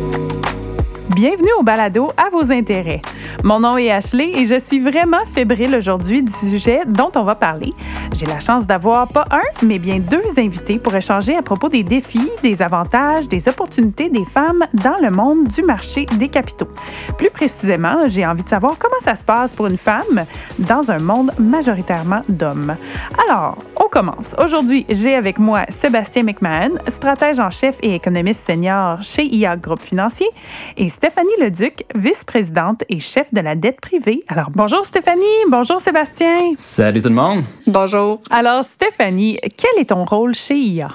Thank you. Bienvenue au balado à vos intérêts. Mon nom est Ashley et je suis vraiment fébrile aujourd'hui du sujet dont on va parler. J'ai la chance d'avoir pas un, mais bien deux invités pour échanger à propos des défis, des avantages, des opportunités des femmes dans le monde du marché des capitaux. Plus précisément, j'ai envie de savoir comment ça se passe pour une femme dans un monde majoritairement d'hommes. Alors, on commence. Aujourd'hui, j'ai avec moi Sébastien McMahon, stratège en chef et économiste senior chez IA Groupe Financier, et Stéphanie Leduc, vice-présidente et chef de la dette privée. Alors, bonjour Stéphanie, bonjour Sébastien. Salut tout le monde. Bonjour. Alors, Stéphanie, quel est ton rôle chez IA?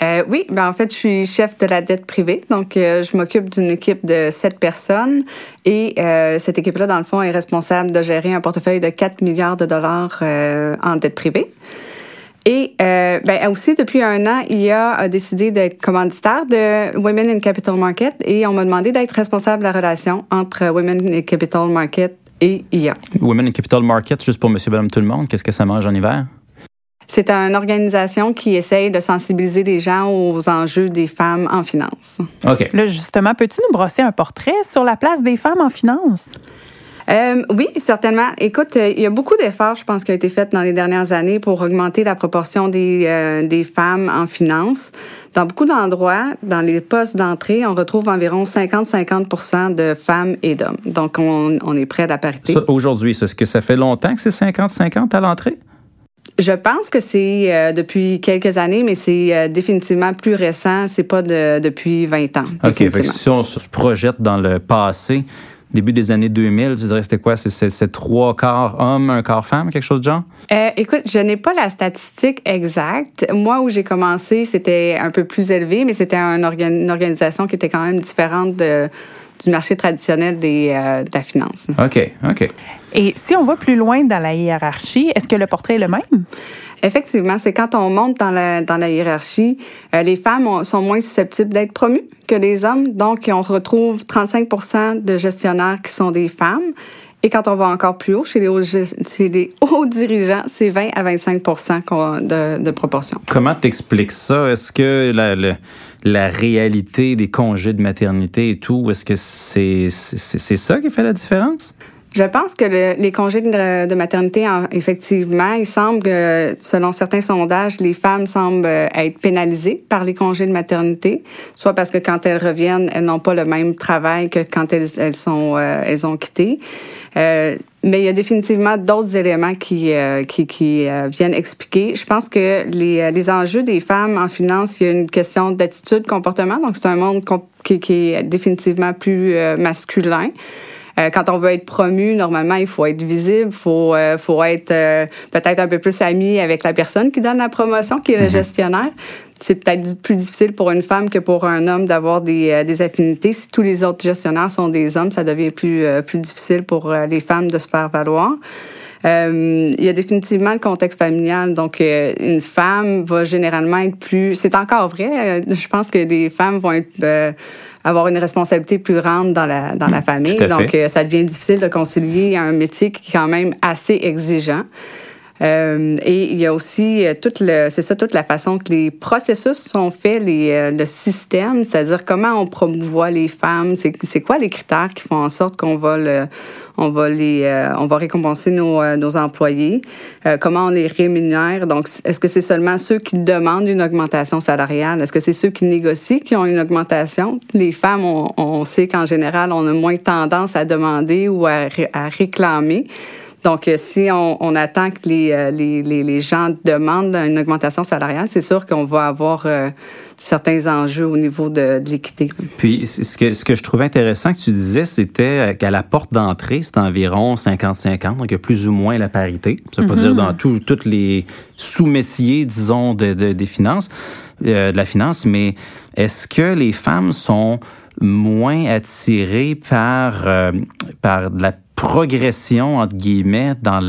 Euh, oui, ben en fait, je suis chef de la dette privée. Donc, euh, je m'occupe d'une équipe de sept personnes. Et euh, cette équipe-là, dans le fond, est responsable de gérer un portefeuille de 4 milliards de dollars euh, en dette privée. Et euh, ben aussi, depuis un an, IA a décidé d'être commanditaire de Women in Capital Market et on m'a demandé d'être responsable de la relation entre Women in Capital Market et IA. Women in Capital Market, juste pour monsieur, madame, tout le monde, qu'est-ce que ça mange en hiver? C'est une organisation qui essaye de sensibiliser les gens aux enjeux des femmes en finance. OK. Là, justement, peux-tu nous brosser un portrait sur la place des femmes en finance? Euh, oui, certainement. Écoute, euh, il y a beaucoup d'efforts, je pense, qui ont été faits dans les dernières années pour augmenter la proportion des, euh, des femmes en finance. Dans beaucoup d'endroits, dans les postes d'entrée, on retrouve environ 50-50% de femmes et d'hommes. Donc, on, on est près de la parité. Aujourd'hui, est-ce que ça fait longtemps que c'est 50-50 à l'entrée? Je pense que c'est euh, depuis quelques années, mais c'est euh, définitivement plus récent. C'est pas de, depuis 20 ans. OK. Fait que définitivement. si on se projette dans le passé, début des années 2000, tu dirais c'était quoi? C'est- trois quarts hommes, un quart femme, quelque chose de genre? Euh, écoute, je n'ai pas la statistique exacte. Moi, où j'ai commencé, c'était un peu plus élevé, mais c'était un une organisation qui était quand même différente de- du marché traditionnel des, euh, de la finance. OK, OK. Et si on va plus loin dans la hiérarchie, est-ce que le portrait est le même? Effectivement, c'est quand on monte dans la, dans la hiérarchie, euh, les femmes ont- sont moins susceptibles d'être promues que les hommes. Donc, on retrouve 35% de gestionnaires qui sont des femmes. Et quand on va encore plus haut, chez les hauts, gest- chez les hauts dirigeants, c'est 20 à 25 qu'on- de, de proportion. Comment t'expliques ça? Est-ce que la, la, la réalité des congés de maternité et tout, est-ce que c'est c'est c'est ça qui fait la différence? Je pense que le- les congés de, maternité, en- effectivement, il semble que, selon certains sondages, les femmes semblent euh, être pénalisées par les congés de maternité, soit parce que quand elles reviennent, elles n'ont pas le même travail que quand elles, elles sont, euh, elles ont quitté. Euh, mais il y a définitivement d'autres éléments qui, euh, qui, qui viennent expliquer. Je pense que les, les enjeux des femmes en finance, il y a une question d'attitude, comportement. Donc, c'est un monde qui, est définitivement plus masculin. Euh, quand on veut être promu, normalement, il faut être visible, faut euh, faut être euh, peut-être un peu plus ami avec la personne qui donne la promotion, qui est le gestionnaire. C'est peut-être plus difficile pour une femme que pour un homme d'avoir des, euh, des affinités. Si tous les autres gestionnaires sont des hommes, ça devient plus euh, plus difficile pour les femmes de se faire valoir. Euh, il y a définitivement le contexte familial. Donc, euh, une femme va généralement être plus... C'est encore vrai. euh, je pense que les femmes vont être... avoir une responsabilité plus grande dans la, dans la famille. à fait. Donc, euh, ça devient difficile de concilier un métier qui est quand même assez exigeant. Euh, et il y a aussi euh, toute le, c'est ça toute la façon que les processus sont faits, les, euh, le système, c'est-à-dire comment on promouvoit les femmes, c'est, c'est quoi les critères qui font en sorte qu'on va le, on va les, euh, on va récompenser nos, euh, nos employés, comment on les rémunère? Donc, est-ce que c'est seulement ceux qui demandent une augmentation salariale, est-ce que c'est ceux qui négocient qui ont une augmentation? Les femmes, on, on sait qu'en général, on a moins tendance à demander ou à, à réclamer. Donc, euh, si on, on attend que les, euh, les, les, les gens demandent une augmentation salariale, c'est sûr qu'on va avoir euh, certains enjeux au niveau de, de l'équité. Puis, ce que, ce que je trouvais intéressant que tu disais, c'était euh, qu'à la porte d'entrée, c'est environ 50-50, donc il y a plus ou moins la parité. Ça veut pas dire dans tous tous les sous-métiers, disons, de, de- des finances, euh, de la finance, mais est-ce que les femmes sont moins attirées par, euh, par de la progression entre guillemets dans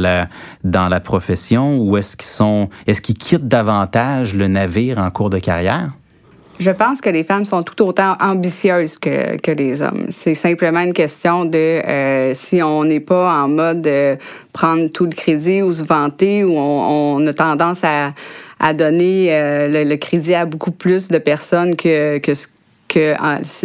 la profession ou est-ce qu'ils sont quittent davantage le navire en cours de carrière? Je pense que les femmes sont tout autant ambitieuses que, les hommes. C'est simplement une question de euh, si on n'est pas en mode de prendre tout le crédit ou se vanter ou on, a tendance à, donner euh, le, crédit à beaucoup plus de personnes que, que ce que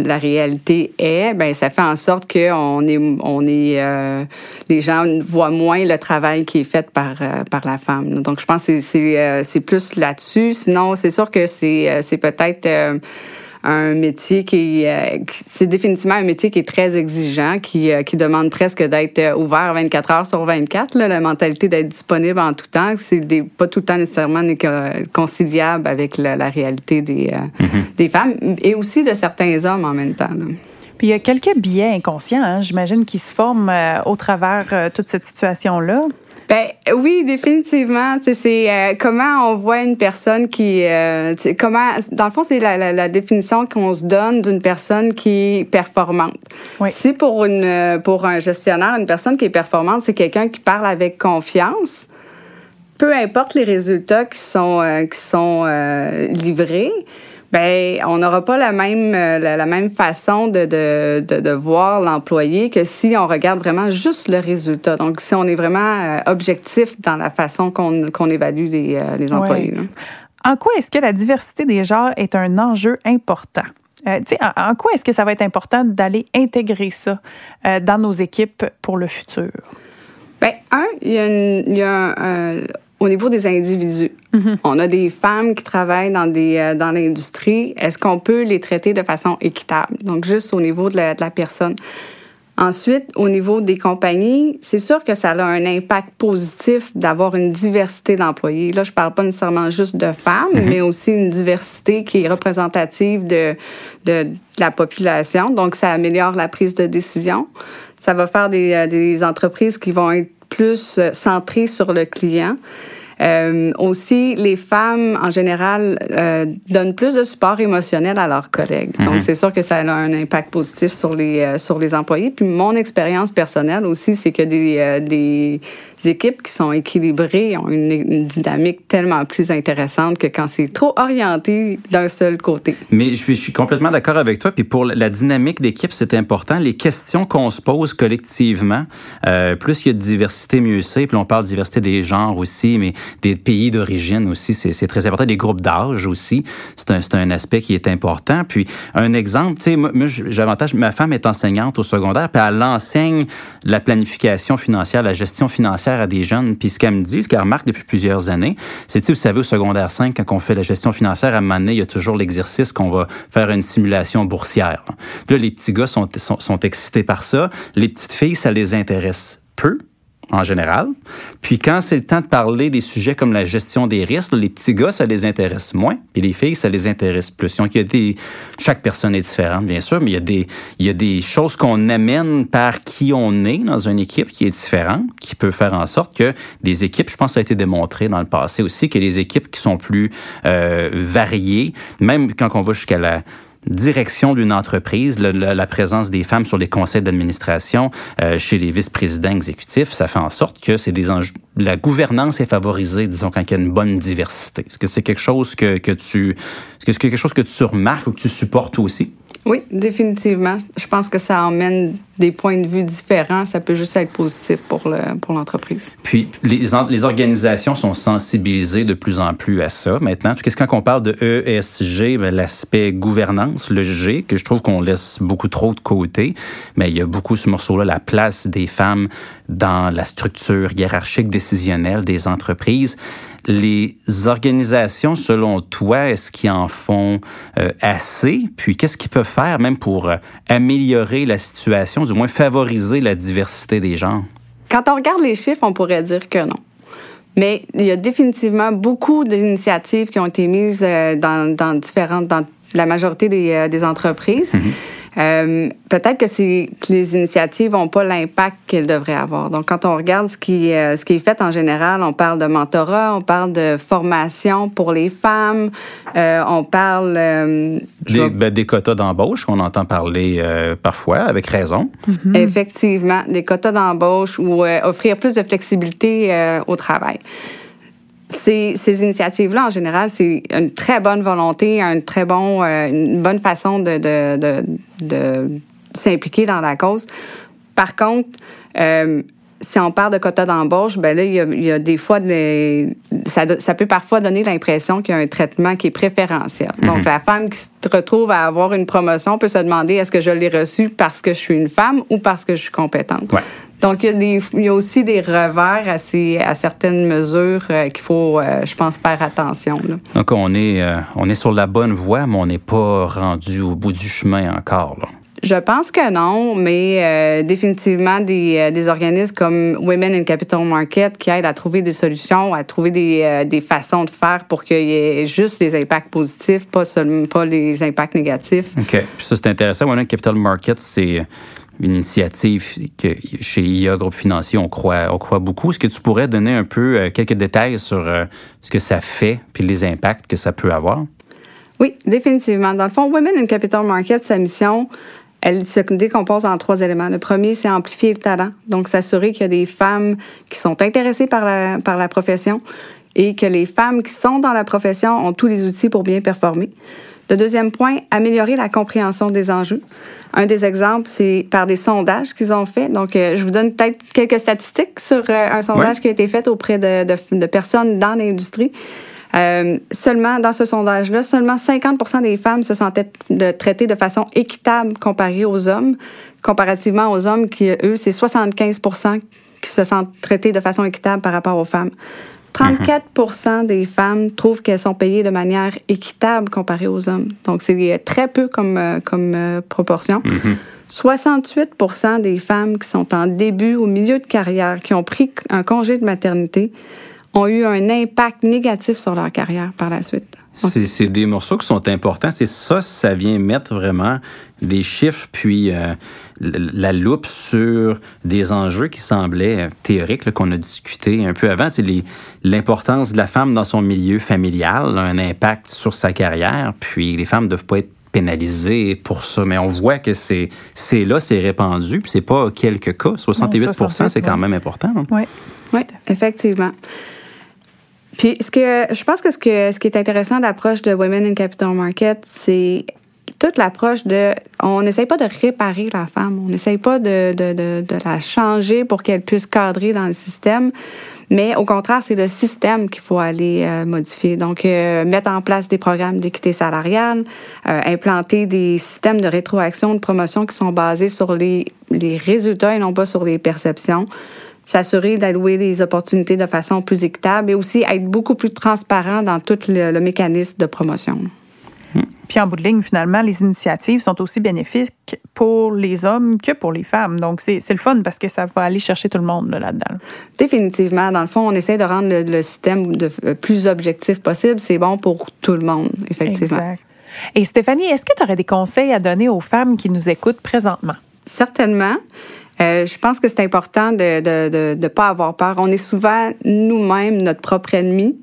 la réalité est, ben ça fait en sorte que on est, on est, euh, les gens voient moins le travail qui est fait par euh, par la femme. Donc je pense que c'est c'est c'est plus là-dessus. Sinon, c'est sûr que c'est c'est peut-être un métier qui, euh, c'est définitivement un métier qui est très exigeant, qui, euh, qui demande presque d'être euh, ouvert 24 heures sur 24. Là, la mentalité d'être disponible en tout temps, c'est pas tout le temps nécessairement conciliable avec la, la réalité des, mm-hmm. des femmes et aussi de certains hommes en même temps. Là. Puis il y a quelques biais inconscients, hein, j'imagine, qui se forment au travers toute cette situation-là. Ben oui, définitivement. C'est euh, comment on voit une personne qui, euh, comment, dans le fond, c'est la, la, la, définition qu'on se donne d'une personne qui est performante. Oui. Si pour une, pour un gestionnaire, une personne qui est performante, c'est quelqu'un qui parle avec confiance. Peu importe les résultats qui sont euh, qui sont euh, livrés, ben on n'aura pas la même euh, la, même façon de, de, de, de voir l'employé que si on regarde vraiment juste le résultat. Donc si on est vraiment euh, objectif dans la façon qu'on qu'on évalue les, euh, les employés. En quoi est-ce que la diversité des genres est un enjeu important? Euh, en, en, quoi est-ce que ça va être important d'aller intégrer ça euh, dans nos équipes pour le futur? Ben, un, il y a, une, il y a un, au niveau des individus. Mm-hmm. On a des femmes qui travaillent dans des euh, dans l'industrie. Est-ce qu'on peut les traiter de façon équitable? Donc juste au niveau de la, de la personne. Ensuite, au niveau des compagnies, c'est sûr que ça a un impact positif d'avoir une diversité d'employés. Là, je parle pas nécessairement juste de femmes, mm-hmm. mais aussi une diversité qui est représentative de, de, de, la population. Donc, ça améliore la prise de décision. Ça va faire des, euh, des entreprises qui vont être plus euh, centré sur le client. Euh, aussi, les femmes, en général, euh, donnent plus de support émotionnel à leurs collègues. Donc, mhm. c'est sûr que ça a un impact positif sur les, euh, sur les employés. Puis, mon expérience personnelle aussi, c'est que des, euh, des équipes qui sont équilibrées ont une, une, dynamique tellement plus intéressante que quand c'est trop orienté d'un seul côté. Mais je suis, je suis complètement d'accord avec toi. Puis pour la dynamique d'équipe, c'est important. Les questions qu'on se pose collectivement, euh, plus il y a de diversité, mieux c'est. Puis on parle de diversité des genres aussi, mais des pays d'origine aussi, c'est très important. Des groupes d'âge aussi, c'est un, un aspect qui est important. Puis un exemple, tu sais, moi, j'avantage, ma femme est enseignante au secondaire, puis elle enseigne la planification financière, la gestion financière à des jeunes. Puis ce qu'elle me dit, ce qu'elle remarque depuis plusieurs années, c'est, tu sais, vous savez, au secondaire 5, quand on fait la gestion financière, à un moment donné, il y a toujours l'exercice qu'on va faire une simulation boursière. Là, les petits gars sont, sont, sont excités par ça. Les petites filles, ça les intéresse peu en général. Puis quand c'est le temps de parler des sujets comme la gestion des risques, les petits gars, ça les intéresse moins, puis les filles, ça les intéresse plus. Donc, il y a des... Chaque personne est différente, bien sûr, mais il y a des, il y a des choses qu'on amène par qui on est dans une équipe qui est différente, qui peut faire en sorte que des équipes, je pense que ça a été démontré dans le passé aussi, que les équipes qui sont plus euh, variées, même quand on va jusqu'à la direction d'une entreprise, la présence des femmes sur les conseils d'administration, euh, chez les vice-présidents exécutifs, ça fait en sorte que c'est des enjeux. La gouvernance est favorisée, disons, quand il y a une bonne diversité. Est-ce que c'est quelque chose que, que tu, est-ce que c'est quelque chose que tu remarques ou que tu supportes aussi? Oui, définitivement. Je pense que ça emmène des points de vue différents. Ça peut juste être positif pour le pour l'entreprise. Puis les, les organisations sont sensibilisées de plus en plus à ça. Maintenant, qu'est-ce quand on parle de ESG, ben, l'aspect gouvernance, le G, que je trouve qu'on laisse beaucoup trop de côté. Mais il y a beaucoup ce morceau-là, la place des femmes dans la structure hiérarchique décisionnelle des entreprises les organisations, selon toi, est-ce qu'ils en font euh, assez? Puis qu'est-ce qu'ils peuvent faire même pour euh, améliorer la situation, du moins favoriser la diversité des genres? Quand on regarde les chiffres, on pourrait dire que non. Mais il y a définitivement beaucoup d'initiatives qui ont été mises euh, dans, dans différentes, dans la majorité des, des entreprises. Mm -hmm. Euh, peut-être que, que les initiatives n'ont pas l'impact qu'elles devraient avoir. Donc, quand on regarde ce qui, euh, ce qui est fait en général, on parle de mentorat, on parle de formation pour les femmes, euh, on parle... Euh, des, ben, des, quotas d'embauche qu'on entend parler euh, parfois, avec raison. Mm -hmm. Effectivement, des quotas d'embauche ou euh, offrir plus de flexibilité au travail ces, ces initiatives-là, en général, c'est une très bonne volonté, un très bon, euh, une bonne façon de, de, de, de s'impliquer dans la cause. Par contre, euh, si on parle de quota d'embauche, ben là, il y a, des fois, ça, ça, peut parfois donner l'impression qu'il y a un traitement qui est préférentiel. Mhm. Donc, la femme qui se retrouve à avoir une promotion peut se demander est-ce que je l'ai reçue parce que je suis une femme ou parce que je suis compétente? Donc, il y, a des, il y a aussi des revers à, ces, à certaines mesures euh, qu'il faut, euh, je pense, faire attention. Là. Donc, on est, euh, on est sur la bonne voie, mais on n'est pas rendu au bout du chemin encore. Là. Je pense que non, mais euh, définitivement des, euh, des, organismes comme Women in Capital Market qui aident à trouver des solutions, à trouver des, euh, des façons de faire pour qu'il y ait juste des impacts positifs, pas seulement pas les impacts négatifs. OK. Puis ça, c'est intéressant. Women in Capital Market, c'est une initiative que chez IA Groupe Financier, on croit, on croit beaucoup. Est-ce que tu pourrais donner un peu quelques détails sur ce que ça fait puis les impacts que ça peut avoir? Oui, définitivement. Dans le fond, Women in Capital Market, sa mission, elle se décompose en trois éléments. Le premier, c'est amplifier le talent. Donc, s'assurer qu'il y a des femmes qui sont intéressées par la, par la profession et que les femmes qui sont dans la profession ont tous les outils pour bien performer. Le deuxième point, améliorer la compréhension des enjeux. Un des exemples, c'est par des sondages qu'ils ont fait. Donc, euh, je vous donne peut-être quelques statistiques sur euh, un sondage qui a été fait auprès de, de, de personnes dans l'industrie. Euh, seulement, dans ce sondage-là, seulement 50% des femmes se sentaient de, traitées de façon équitable comparée aux hommes, comparativement aux hommes qui, eux, c'est 75% qui se sentent traitées de façon équitable par rapport aux femmes. 34% des femmes trouvent qu'elles sont payées de manière équitable comparée aux hommes. Donc, c'est très peu comme, euh, comme euh, proportion. 68% des femmes qui sont en début ou milieu de carrière, qui ont pris un congé de maternité, ont eu un impact négatif sur leur carrière par la suite. C'est des morceaux qui sont importants. C'est ça, ça vient mettre vraiment des chiffres, puis euh, la loupe sur des enjeux qui semblaient théoriques, qu'on a discuté un peu avant. C'est l'importance de la femme dans son milieu familial, un impact sur sa carrière, puis les femmes ne doivent pas être pénalisées pour ça. Mais on voit que c'est là, c'est répandu, puis c'est pas quelques cas. 68%, c'est quand même important. Oui, oui, effectivement. Puis, ce que je pense que ce, que, ce qui est intéressant de l'approche de Women in Capital Market, c'est toute l'approche de. On n'essaye pas de réparer la femme, on n'essaye pas de, la changer pour qu'elle puisse cadrer dans le système. Mais au contraire, c'est le système qu'il faut aller euh, modifier. Donc, euh, mettre en place des programmes d'équité salariale, euh, implanter des systèmes de rétroaction, de promotion qui sont basés sur les, les résultats et non pas sur les perceptions s'assurer d'allouer les opportunités de façon plus équitable et aussi être beaucoup plus transparent dans tout le, mécanisme de promotion. Puis en bout de ligne, finalement, les initiatives sont aussi bénéfiques pour les hommes que pour les femmes. Donc, c'est le fun parce que ça va aller chercher tout le monde là-dedans. Définitivement. Dans le fond, on essaie de rendre le, système de, euh, plus objectif possible. C'est bon pour tout le monde, effectivement. Exact. Et Stéphanie, est-ce que tu aurais des conseils à donner aux femmes qui nous écoutent présentement? Certainement. Euh, je pense que c'est important de ne de, de, pas avoir peur. On est souvent nous-mêmes notre propre ennemi.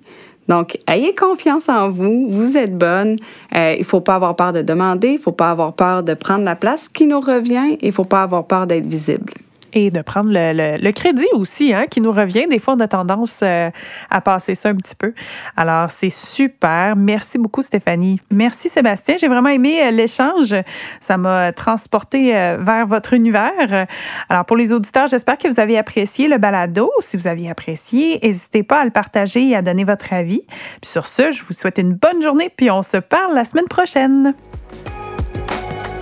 Donc, ayez confiance en vous. Vous êtes bonne. Euh, il faut pas avoir peur de demander. Il faut pas avoir peur de prendre la place qui nous revient. Il faut pas avoir peur d'être visible et de prendre le, le, crédit aussi, hein, qui nous revient. Des fois, on a tendance euh, à passer ça un petit peu. Alors, c'est super. Merci beaucoup, Stéphanie. Merci, Sébastien. J'ai vraiment aimé euh, l'échange. Ça m'a transporté euh, vers votre univers. Alors, pour les auditeurs, j'espère que vous avez apprécié le balado. Si vous aviez apprécié, n'hésitez pas à le partager et à donner votre avis. Puis sur ce, je vous souhaite une bonne journée, puis on se parle la semaine prochaine.